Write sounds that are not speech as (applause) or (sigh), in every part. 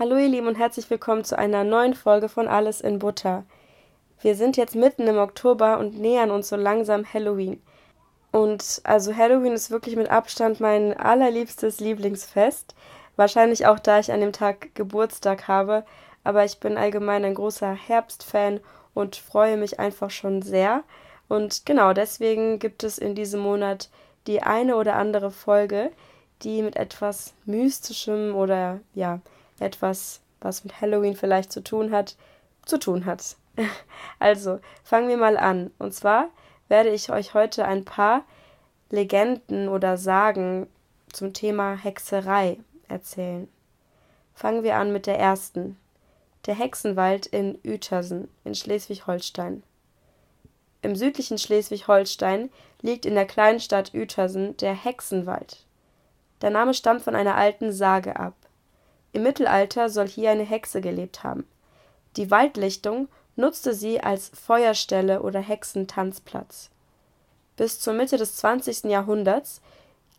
Hallo ihr Lieben und herzlich willkommen zu einer neuen Folge von Alles in Butter. Wir sind jetzt mitten im Oktober und nähern uns so langsam Halloween. Und also Halloween ist wirklich mit Abstand mein allerliebstes Lieblingsfest. Wahrscheinlich auch da ich an dem Tag Geburtstag habe, aber ich bin allgemein ein großer Herbstfan und freue mich einfach schon sehr. Und genau deswegen gibt es in diesem Monat die eine oder andere Folge, die mit etwas Mystischem oder ja, etwas, was mit Halloween vielleicht zu tun hat, zu tun hat. (laughs) Also, fangen wir mal an. Und zwar werde ich euch heute ein paar Legenden oder Sagen zum Thema Hexerei erzählen. Fangen wir an mit der ersten. Der Hexenwald in Uetersen in Schleswig-Holstein. Im südlichen Schleswig-Holstein liegt in der kleinen Stadt Uetersen der Hexenwald. Der Name stammt von einer alten Sage ab. Im Mittelalter soll hier eine Hexe gelebt haben. Die Waldlichtung nutzte sie als Feuerstelle oder Hexentanzplatz. Bis zur Mitte des 20. Jahrhunderts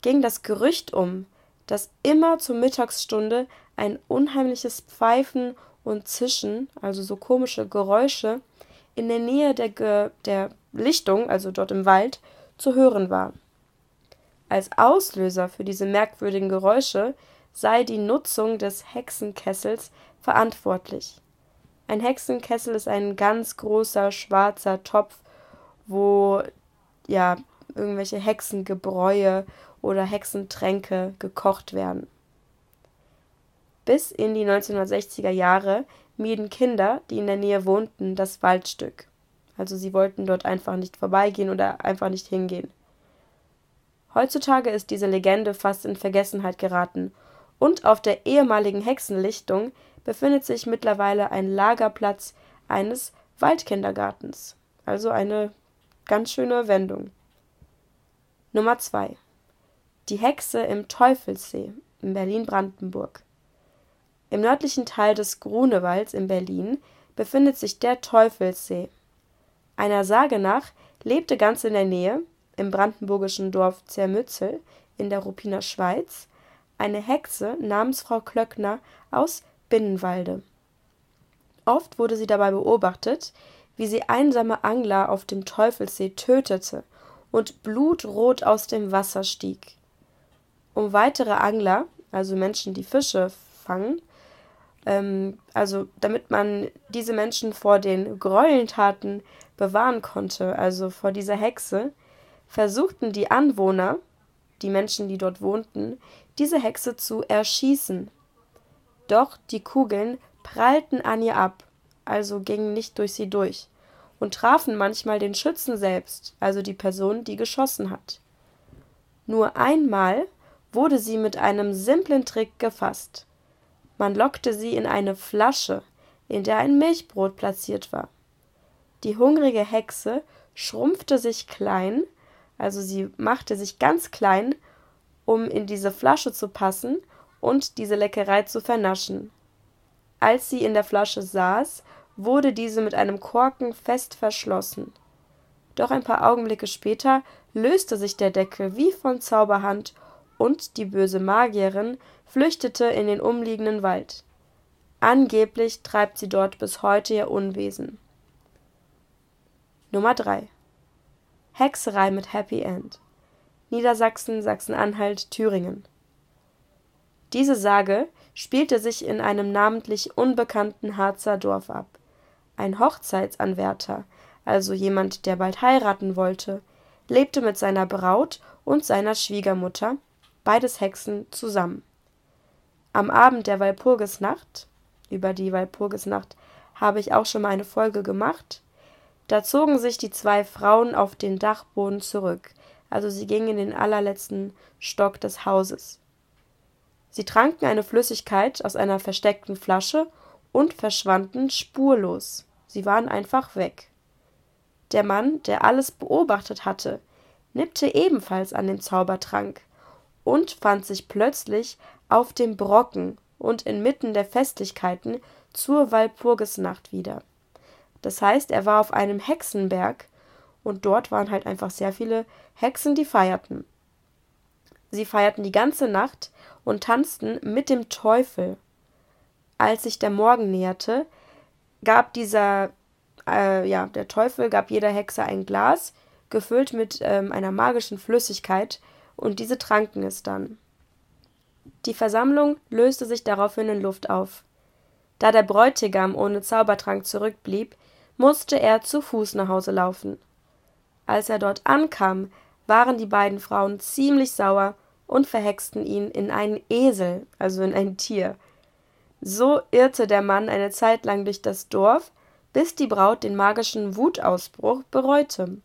ging das Gerücht um, dass immer zur Mittagsstunde ein unheimliches Pfeifen und Zischen, also so komische Geräusche, in der Nähe der, Ge der Lichtung, also dort im Wald, zu hören war. Als Auslöser für diese merkwürdigen Geräusche sei die Nutzung des Hexenkessels verantwortlich. Ein Hexenkessel ist ein ganz großer schwarzer Topf, wo ja irgendwelche Hexengebräue oder Hexentränke gekocht werden. Bis in die 1960er Jahre mieden Kinder, die in der Nähe wohnten, das Waldstück. Also sie wollten dort einfach nicht vorbeigehen oder einfach nicht hingehen. Heutzutage ist diese Legende fast in Vergessenheit geraten und auf der ehemaligen Hexenlichtung befindet sich mittlerweile ein Lagerplatz eines Waldkindergartens. Also eine ganz schöne Wendung. Nummer 2. Die Hexe im Teufelssee in Berlin-Brandenburg. Im nördlichen Teil des Grunewalds in Berlin befindet sich der Teufelssee. Einer Sage nach lebte ganz in der Nähe, im brandenburgischen Dorf Zermützel in der Ruppiner Schweiz, eine Hexe namens Frau Klöckner aus Binnenwalde. Oft wurde sie dabei beobachtet, wie sie einsame Angler auf dem Teufelssee tötete und blutrot aus dem Wasser stieg. Um weitere Angler, also Menschen, die Fische fangen, ähm, also damit man diese Menschen vor den Gräueltaten bewahren konnte, also vor dieser Hexe, versuchten die Anwohner, die Menschen, die dort wohnten, diese Hexe zu erschießen. Doch die Kugeln prallten an ihr ab, also gingen nicht durch sie durch, und trafen manchmal den Schützen selbst, also die Person, die geschossen hat. Nur einmal wurde sie mit einem simplen Trick gefasst. Man lockte sie in eine Flasche, in der ein Milchbrot platziert war. Die hungrige Hexe schrumpfte sich klein, also sie machte sich ganz klein um in diese Flasche zu passen und diese Leckerei zu vernaschen. Als sie in der Flasche saß, wurde diese mit einem Korken fest verschlossen. Doch ein paar Augenblicke später löste sich der Deckel wie von Zauberhand und die böse Magierin flüchtete in den umliegenden Wald. Angeblich treibt sie dort bis heute ihr Unwesen. Nummer 3 Hexerei mit Happy End Niedersachsen, Sachsen-Anhalt, Thüringen. Diese Sage spielte sich in einem namentlich unbekannten Harzer Dorf ab. Ein Hochzeitsanwärter, also jemand, der bald heiraten wollte, lebte mit seiner Braut und seiner Schwiegermutter, beides Hexen, zusammen. Am Abend der Walpurgisnacht, über die Walpurgisnacht habe ich auch schon mal eine Folge gemacht, da zogen sich die zwei Frauen auf den Dachboden zurück, also sie gingen in den allerletzten Stock des Hauses. Sie tranken eine Flüssigkeit aus einer versteckten Flasche und verschwanden spurlos. Sie waren einfach weg. Der Mann, der alles beobachtet hatte, nippte ebenfalls an dem Zaubertrank und fand sich plötzlich auf dem Brocken und inmitten der Festlichkeiten zur Walpurgisnacht wieder. Das heißt, er war auf einem Hexenberg und dort waren halt einfach sehr viele Hexen, die feierten. Sie feierten die ganze Nacht und tanzten mit dem Teufel. als sich der Morgen näherte, gab dieser, äh, ja, der Teufel gab jeder Hexe ein Glas, gefüllt mit ähm, einer magischen Flüssigkeit, und diese tranken es dann. Die Versammlung löste sich daraufhin in Luft auf. Da der Bräutigam ohne Zaubertrank zurückblieb, musste er zu Fuß nach Hause laufen. Als er dort ankam, waren die beiden Frauen ziemlich sauer und verhexten ihn in einen Esel, also in ein Tier. So irrte der Mann eine Zeit lang durch das Dorf, bis die Braut den magischen Wutausbruch bereute.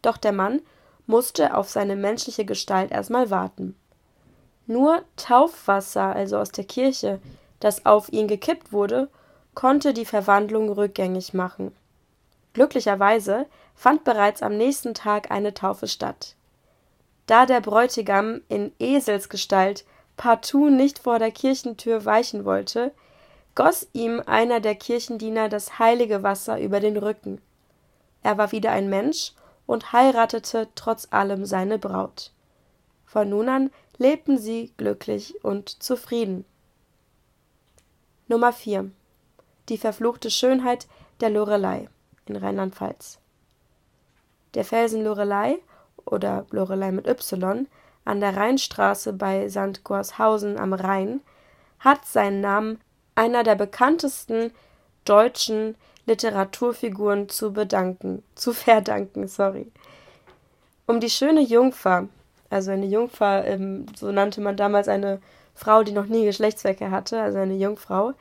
Doch der Mann musste auf seine menschliche Gestalt erstmal warten. Nur Taufwasser, also aus der Kirche, das auf ihn gekippt wurde, konnte die Verwandlung rückgängig machen. Glücklicherweise fand bereits am nächsten Tag eine Taufe statt. Da der Bräutigam in Eselsgestalt partout nicht vor der Kirchentür weichen wollte, goss ihm einer der Kirchendiener das heilige Wasser über den Rücken. Er war wieder ein Mensch und heiratete trotz allem seine Braut. Von nun an lebten sie glücklich und zufrieden. Nummer 4. Die verfluchte Schönheit der Lorelei in Rheinland-Pfalz. Der Felsen Lorelei oder Lorelei mit Y an der Rheinstraße bei St. Gorshausen am Rhein hat seinen Namen einer der bekanntesten deutschen Literaturfiguren zu bedanken, (laughs) zu verdanken, sorry. Um die schöne Jungfer, also eine Jungfer, ähm, so nannte man damals eine Frau, die noch nie Geschlechtsverkehr hatte, also eine Jungfrau.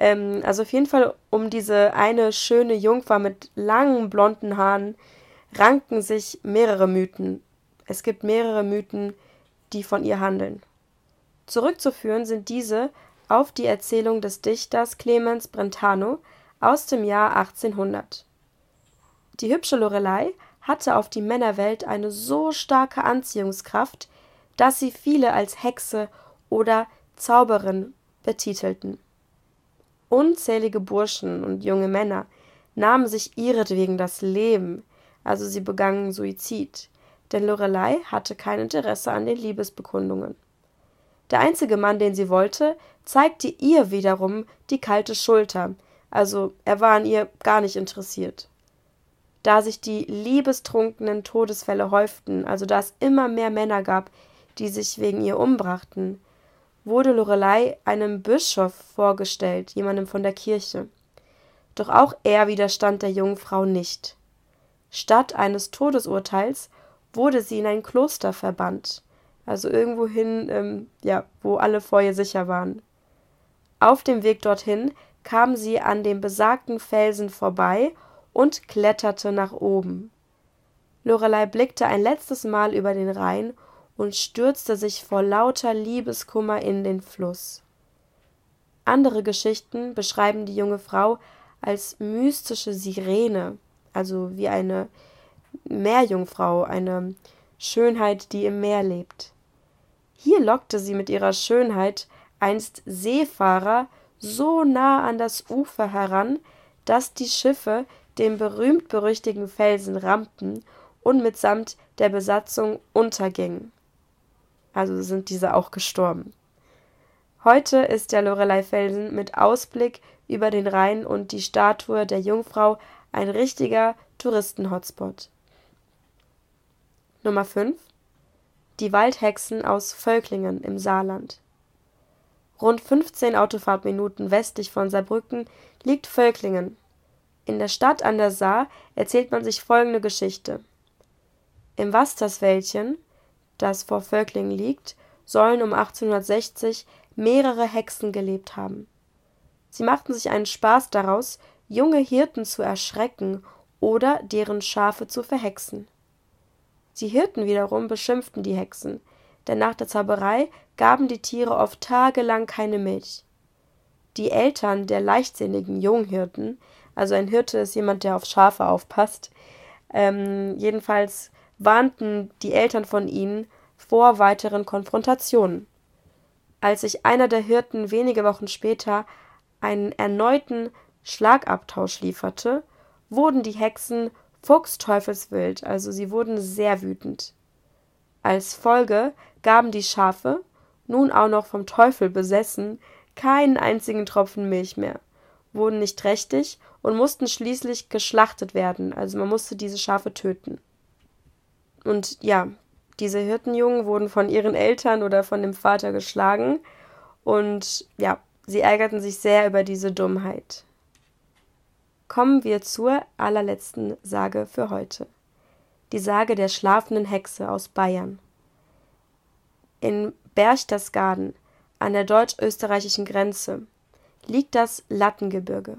Ähm, also auf jeden Fall um diese eine schöne Jungfer mit langen blonden Haaren ranken sich mehrere Mythen. Es gibt mehrere Mythen, die von ihr handeln. Zurückzuführen sind diese auf die Erzählung des Dichters Clemens Brentano aus dem Jahr 1800. Die hübsche Lorelei hatte auf die Männerwelt eine so starke Anziehungskraft, dass sie viele als Hexe oder Zauberin betitelten. Unzählige Burschen und junge Männer nahmen sich ihretwegen das Leben, also sie begangen Suizid, denn Lorelei hatte kein Interesse an den Liebesbekundungen. Der einzige Mann, den sie wollte, zeigte ihr wiederum die kalte Schulter, also er war an ihr gar nicht interessiert. Da sich die liebestrunkenen Todesfälle häuften, also da es immer mehr Männer gab, die sich wegen ihr umbrachten, wurde Lorelei einem Bischof vorgestellt, jemandem von der Kirche. Doch auch er widerstand der jungen Frau nicht. Statt eines Todesurteils wurde sie in ein Kloster verbannt, also irgendwohin, ähm, ja, wo alle ihr sicher waren. Auf dem Weg dorthin kam sie an dem besagten Felsen vorbei und kletterte nach oben. Lorelei blickte ein letztes Mal über den Rhein und stürzte sich vor lauter Liebeskummer in den Fluss. Andere Geschichten beschreiben die junge Frau als mystische Sirene, also wie eine Meerjungfrau, eine Schönheit, die im Meer lebt. Hier lockte sie mit ihrer Schönheit einst Seefahrer so nah an das Ufer heran, dass die Schiffe den berühmt-berüchtigten Felsen rammten und mitsamt der Besatzung untergingen. Also sind diese auch gestorben. Heute ist der Lorelei-Felsen mit Ausblick über den Rhein und die Statue der Jungfrau ein richtiger Touristen-Hotspot. Nummer 5 Die Waldhexen aus Völklingen im Saarland. Rund 15 Autofahrtminuten westlich von Saarbrücken liegt Völklingen. In der Stadt an der Saar erzählt man sich folgende Geschichte. Im Wasterswäldchen, das vor Völklingen liegt, sollen um 1860 mehrere Hexen gelebt haben. Sie machten sich einen Spaß daraus, junge Hirten zu erschrecken oder deren Schafe zu verhexen. Die Hirten wiederum beschimpften die Hexen, denn nach der Zauberei gaben die Tiere oft tagelang keine Milch. Die Eltern der leichtsinnigen Junghirten, also ein Hirte ist jemand, der auf Schafe aufpasst, ähm, jedenfalls warnten die Eltern von ihnen vor weiteren Konfrontationen. Als sich einer der Hirten wenige Wochen später einen erneuten Schlagabtausch lieferte, wurden die Hexen fuchsteufelswild, also sie wurden sehr wütend. Als Folge gaben die Schafe, nun auch noch vom Teufel besessen, keinen einzigen Tropfen Milch mehr, wurden nicht trächtig und mussten schließlich geschlachtet werden. Also man musste diese Schafe töten. Und ja, diese Hirtenjungen wurden von ihren Eltern oder von dem Vater geschlagen und ja, sie ärgerten sich sehr über diese Dummheit. Kommen wir zur allerletzten Sage für heute. Die Sage der schlafenden Hexe aus Bayern. In Berchtesgaden an der deutsch-österreichischen Grenze liegt das Lattengebirge.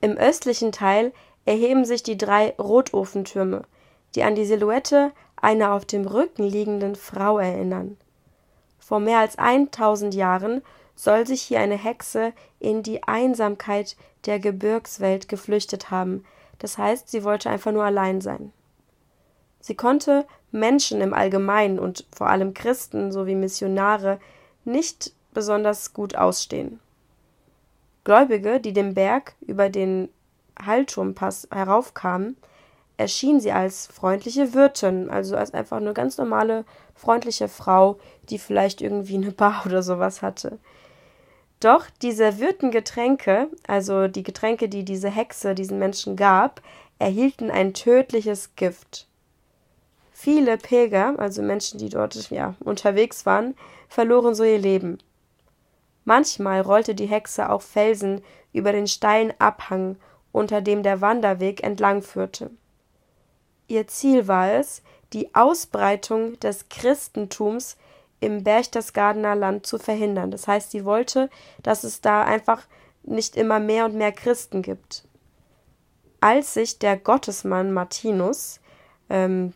Im östlichen Teil erheben sich die drei Rotofentürme, die an die Silhouette einer auf dem Rücken liegenden Frau erinnern. Vor mehr als 1000 Jahren soll sich hier eine Hexe in die Einsamkeit der Gebirgswelt geflüchtet haben, das heißt, sie wollte einfach nur allein sein. Sie konnte Menschen im Allgemeinen und vor allem Christen sowie Missionare nicht besonders gut ausstehen. Gläubige, die den Berg über den Hallturmpass heraufkamen, erschien sie als freundliche Wirtin, also als einfach eine ganz normale, freundliche Frau, die vielleicht irgendwie eine Bar (laughs) oder sowas hatte. Doch die servierten Getränke, also die Getränke, die diese Hexe diesen Menschen gab, erhielten ein tödliches Gift. Viele Pilger, also Menschen, die dort ja, unterwegs waren, verloren so ihr Leben. Manchmal rollte die Hexe auch Felsen über den steilen Abhang, unter dem der Wanderweg entlang führte. Ihr Ziel war es, die Ausbreitung des Christentums im Berchtesgadener Land zu verhindern. Das heißt, sie wollte, dass es da einfach nicht immer mehr und mehr Christen gibt. Als sich der Gottesmann Martinus, ähm,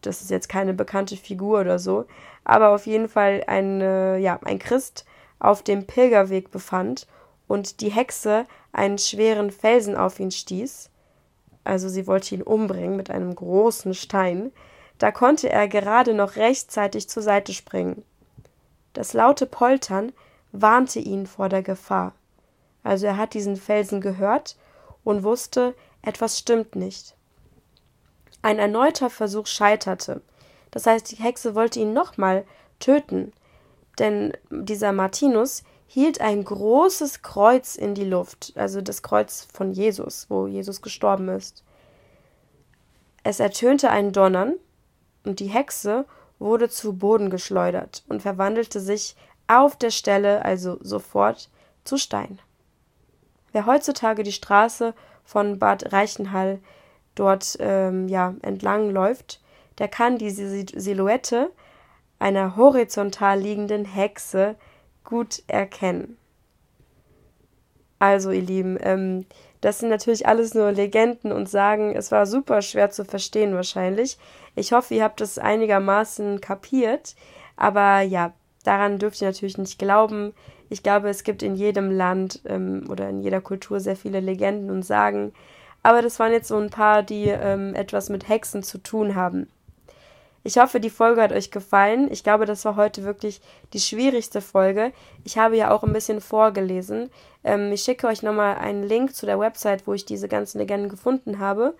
das ist jetzt keine bekannte Figur oder so, aber auf jeden Fall ein, äh, ja, ein Christ auf dem Pilgerweg befand und die Hexe einen schweren Felsen auf ihn stieß, also sie wollte ihn umbringen mit einem großen Stein, da konnte er gerade noch rechtzeitig zur Seite springen. Das laute Poltern warnte ihn vor der Gefahr. Also er hat diesen Felsen gehört und wusste, etwas stimmt nicht. Ein erneuter Versuch scheiterte. Das heißt, die Hexe wollte ihn nochmal töten, denn dieser Martinus hielt ein großes Kreuz in die Luft, also das Kreuz von Jesus, wo Jesus gestorben ist. Es ertönte ein Donnern, und die Hexe wurde zu Boden geschleudert und verwandelte sich auf der Stelle, also sofort, zu Stein. Wer heutzutage die Straße von Bad Reichenhall dort ähm, ja, entlang läuft, der kann diese Silhouette einer horizontal liegenden Hexe gut erkennen. Also, ihr Lieben, ähm, das sind natürlich alles nur Legenden und Sagen. Es war super schwer zu verstehen wahrscheinlich. Ich hoffe, ihr habt es einigermaßen kapiert. Aber ja, daran dürft ihr natürlich nicht glauben. Ich glaube, es gibt in jedem Land ähm, oder in jeder Kultur sehr viele Legenden und Sagen. Aber das waren jetzt so ein paar, die ähm, etwas mit Hexen zu tun haben. Ich hoffe, die Folge hat euch gefallen. Ich glaube, das war heute wirklich die schwierigste Folge. Ich habe ja auch ein bisschen vorgelesen. Ähm, ich schicke euch nochmal einen Link zu der Website, wo ich diese ganzen Legenden gefunden habe.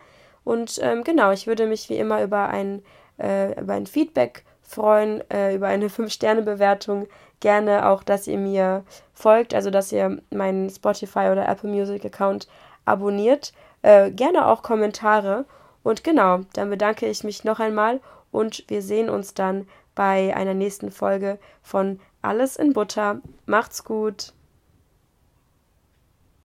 Und ähm, genau, ich würde mich wie immer über ein, äh, über ein Feedback freuen, äh, über eine (laughs) 5-Sterne-Bewertung. Gerne auch, dass ihr mir folgt, also dass ihr meinen Spotify oder Apple Music Account abonniert. Äh, gerne auch Kommentare. Und genau, dann bedanke ich mich noch einmal und wir sehen uns dann bei einer nächsten Folge von Alles in Butter. Macht's gut!